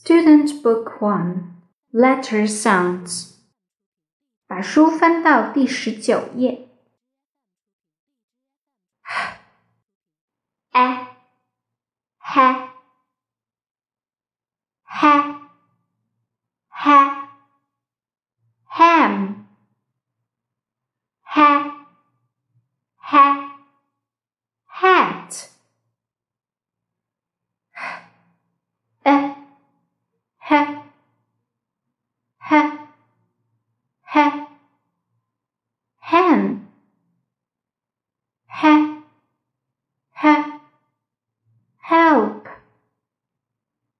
Student Book One Letter Sounds，把书翻到第十九页。a ha ha ha ham ha he, he, he, hen, he, he.